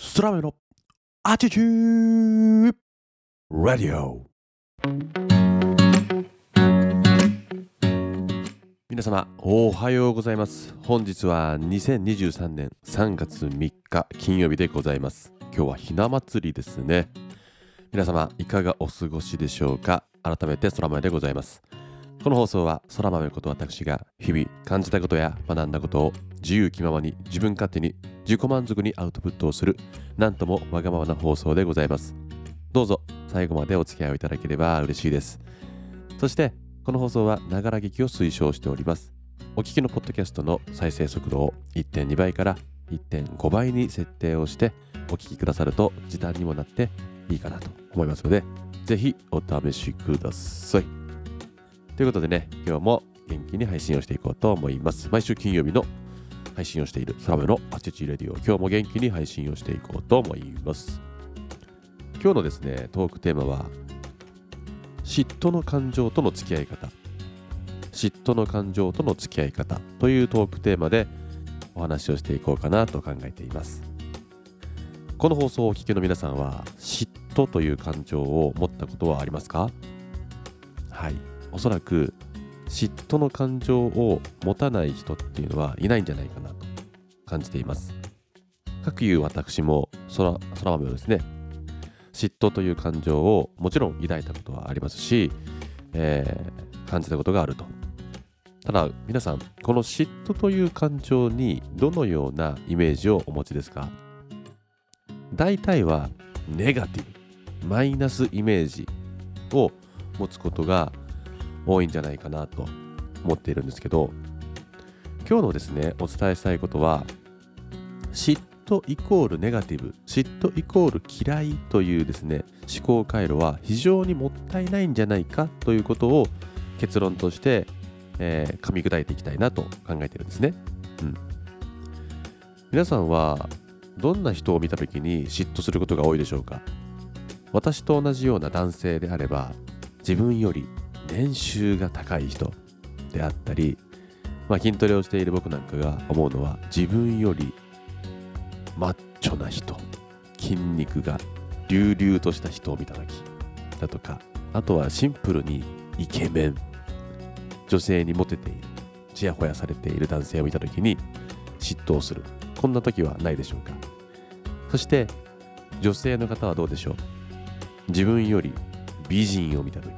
スラメのアティチューラディオ皆様おはようございます。本日は2023年3月3日金曜日でございます。今日はひな祭りですね。皆様いかがお過ごしでしょうか？改めて空豆でございます。この放送は空豆こと私が日々感じたことや学んだことを自由気ままに自分勝手に自己満足にアウトプットをするなんともわがままな放送でございます。どうぞ最後までお付き合いをいただければ嬉しいです。そしてこの放送はながら劇を推奨しております。お聞きのポッドキャストの再生速度を1.2倍から1.5倍に設定をしてお聞きくださると時短にもなっていいかなと思いますのでぜひお試しください。ということでね、今日も元気に配信をしていこうと思います。毎週金曜日の配信をしている空部のアチチレディオ、今日も元気に配信をしていこうと思います。今日のですね、トークテーマは、嫉妬の感情との付き合い方。嫉妬の感情との付き合い方というトークテーマでお話をしていこうかなと考えています。この放送をお聞きの皆さんは、嫉妬という感情を持ったことはありますか？はい。おそらく嫉妬の感情を持たない人っていうのはいないんじゃないかなと感じています。かくいう私も空空豆をですね、嫉妬という感情をもちろん抱いたことはありますし、えー、感じたことがあると。ただ皆さん、この嫉妬という感情にどのようなイメージをお持ちですか？大体はネガティブ、マイナスイメージを持つことが多いんじゃないかなと思っているんですけど今日のですねお伝えしたいことは嫉妬イコールネガティブ嫉妬イコール嫌いというですね思考回路は非常にもったいないんじゃないかということを結論として、えー、噛み砕いていきたいなと考えてるんですね、うん、皆さんはどんな人を見た時に嫉妬することが多いでしょうか？私と同じような男性であれば自分より年収が高い人であったり、まあ、筋トレをしている僕なんかが思うのは自分よりマッチョな人筋肉が隆々とした人を見た時だとかあとはシンプルにイケメン女性にモテているちやほやされている男性を見た時に嫉妬する。こんな時はないでしょうか。そして女性の方はどうでしょう。自分より美人を見た時、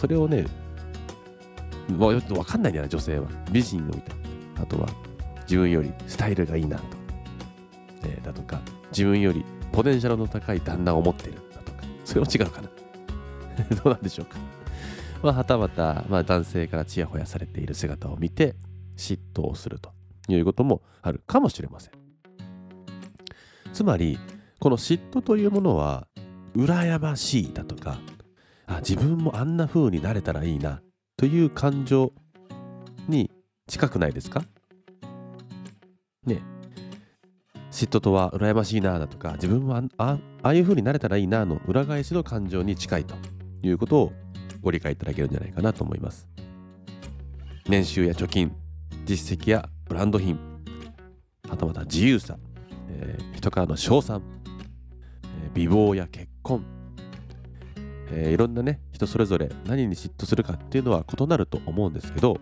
それをね、わかんないんだよな、女性は。美人を見た。あとは、自分よりスタイルがいいなと。えー、だとか、自分よりポテンシャルの高い旦那を持ってるだとか、それは違うかな。どうなんでしょうか。まあ、はたまた、まあ、男性からちやほやされている姿を見て、嫉妬をするということもあるかもしれません。つまり、この嫉妬というものは、羨ましいだとか、あ自分もあんな風になれたらいいなという感情に近くないですか？ね嫉妬とは羨ましいなだとか自分もあああいう風になれたらいいなの裏返しの感情に近いということをご理解いただけるんじゃないかなと思います。年収や貯金実績やブランド品はたまた自由さ、えー、人からの称賛、えー、美貌や結婚えー、いろんなね人それぞれ何に嫉妬するかっていうのは異なると思うんですけど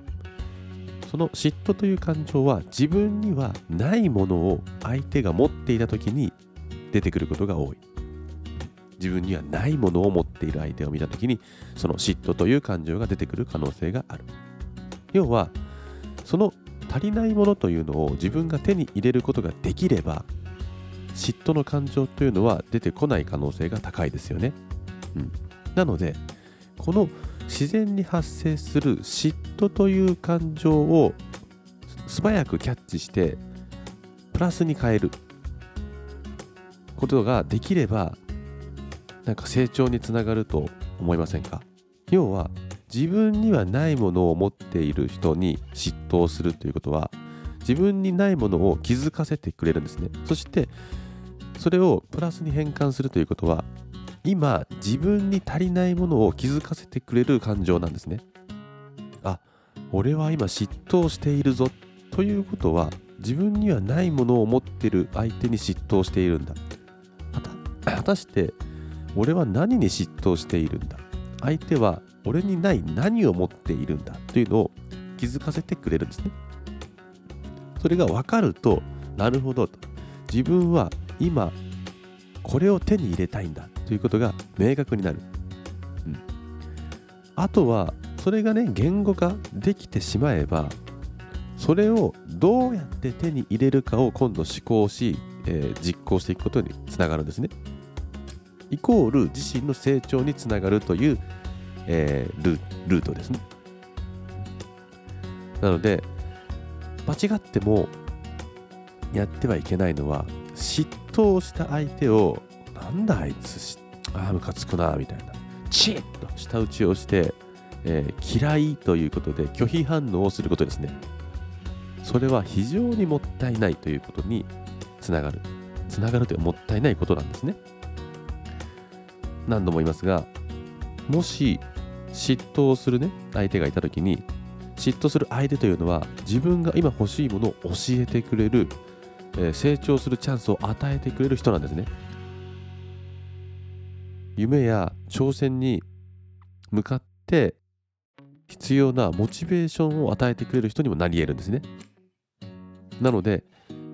その嫉妬という感情は自分にはないものを相手が持っていた時に出てくることが多い。自分にはないものを持っている相手を見た時にその嫉妬という感情が出てくる可能性がある。要はその足りないものというのを自分が手に入れることができれば嫉妬の感情というのは出てこない可能性が高いですよね。うん、なのでこの自然に発生する嫉妬という感情を素早くキャッチしてプラスに変える。ことができればなんか成長につながると思いませんか？要は自分にはないものを持っている人に嫉妬をするということは自分にないものを気づかせてくれるんですね。そしてそれをプラスに変換するということは今自分に足りないものを気づかせてくれる感情なんですね。あ俺は今嫉妬しているぞということは自分にはないものを持ってる相手に嫉妬しているんだ。果たして俺は何に嫉妬しているんだ。相手は俺にない何を持っているんだというのを気づかせてくれるんですね。それが分かるとなるほどと。自分は今これを手に入れたいんだ。ということが明確になる、うん、あとはそれがね言語化できてしまえばそれをどうやって手に入れるかを今度思考し、えー、実行していくことにつながるんですね。イコール自身の成長につながるという、えー、ルルートですね。なので間違ってもやってはいけないのは嫉妬した相手をなんだあいつああムカつくなみたいな。チッと舌打ちをして、えー、嫌いということで拒否反応をすることですね。それは非常にもったいないということにつながる。つながるというもったいないことなんですね。何度も言いますがもし嫉妬をするね相手がいた時に嫉妬する相手というのは自分が今欲しいものを教えてくれる、えー、成長するチャンスを与えてくれる人なんですね。夢や挑戦に向かって必要なモチベーションを与えてくれる人にもなり得るんですねなので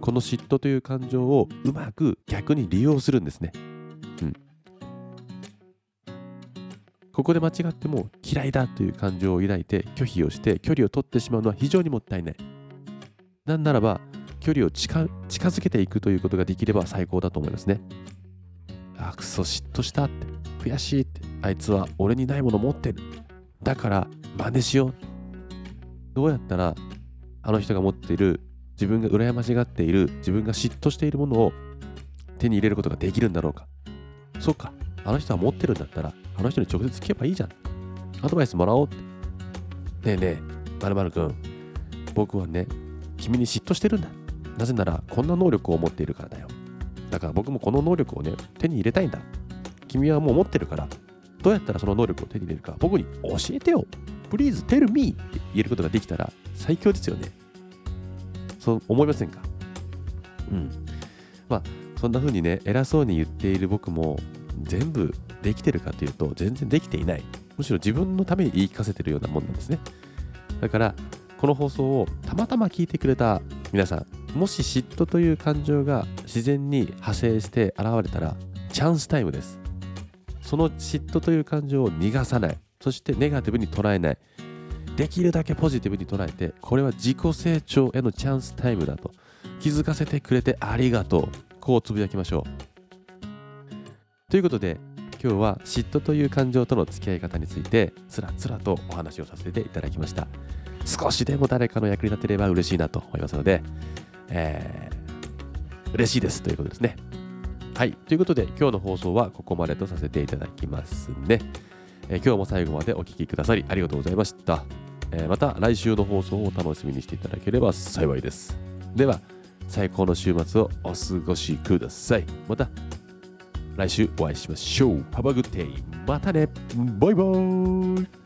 この嫉妬という感情をうまく逆に利用するんですねうんここで間違っても嫌いだという感情を抱いて拒否をして距離を取ってしまうのは非常にもったいない。なんならば距離を近近づけていくということができれば最高だと思いますね。あ、くそ嫉妬したって。悔しいって。あいつは俺にないもの持ってる。だから真似しよう。どうやったらあの人が持っている自分が羨ましがっている自分が嫉妬しているものを手に入れることができるんだろうか。そうか。あの人は持ってるんだったらあの人に直接聞けばいいじゃん。アドバイスもらおうって。ねえねえ、まるまるくん、僕はね、君に嫉妬してるんだ。なぜなら、こんな能力を持っているからだよ。だから僕もこの能力をね、手に入れたいんだ。君はもう持ってるから、どうやったらその能力を手に入れるか、僕に教えてよ。Please tell me って言えることができたら最強ですよね。そう思いませんか？うん。まあ、そんな風にね、偉そうに言っている僕も、全部できてるかというと全然できていないむしろ自分のために言い聞かせてるようなもんなんですねだからこの放送をたまたま聞いてくれた皆さんもし嫉妬という感情が自然に派生して現れたらチャンスタイムです。その嫉妬という感情を逃がさない。そしてネガティブに捉えない。できるだけポジティブに捉えてこれは自己成長へのチャンスタイムだと。気づかせてくれてありがとう。こうつぶやきましょう。ということで今日は嫉妬という感情との付き合い方についてつらつらとお話をさせていただきました。少しでも誰かの役に立てれば嬉しいなと思いますので、えー、嬉しいですということですねはいということで今日の放送はここまでとさせていただきますね、えー、今日も最後までお聴きくださりありがとうございました、えー、また来週の放送をお楽しみにしていただければ幸いですでは最高の週末をお過ごしくださいまた来週お会いしましょう。Have a good day. またね。バイバーイ。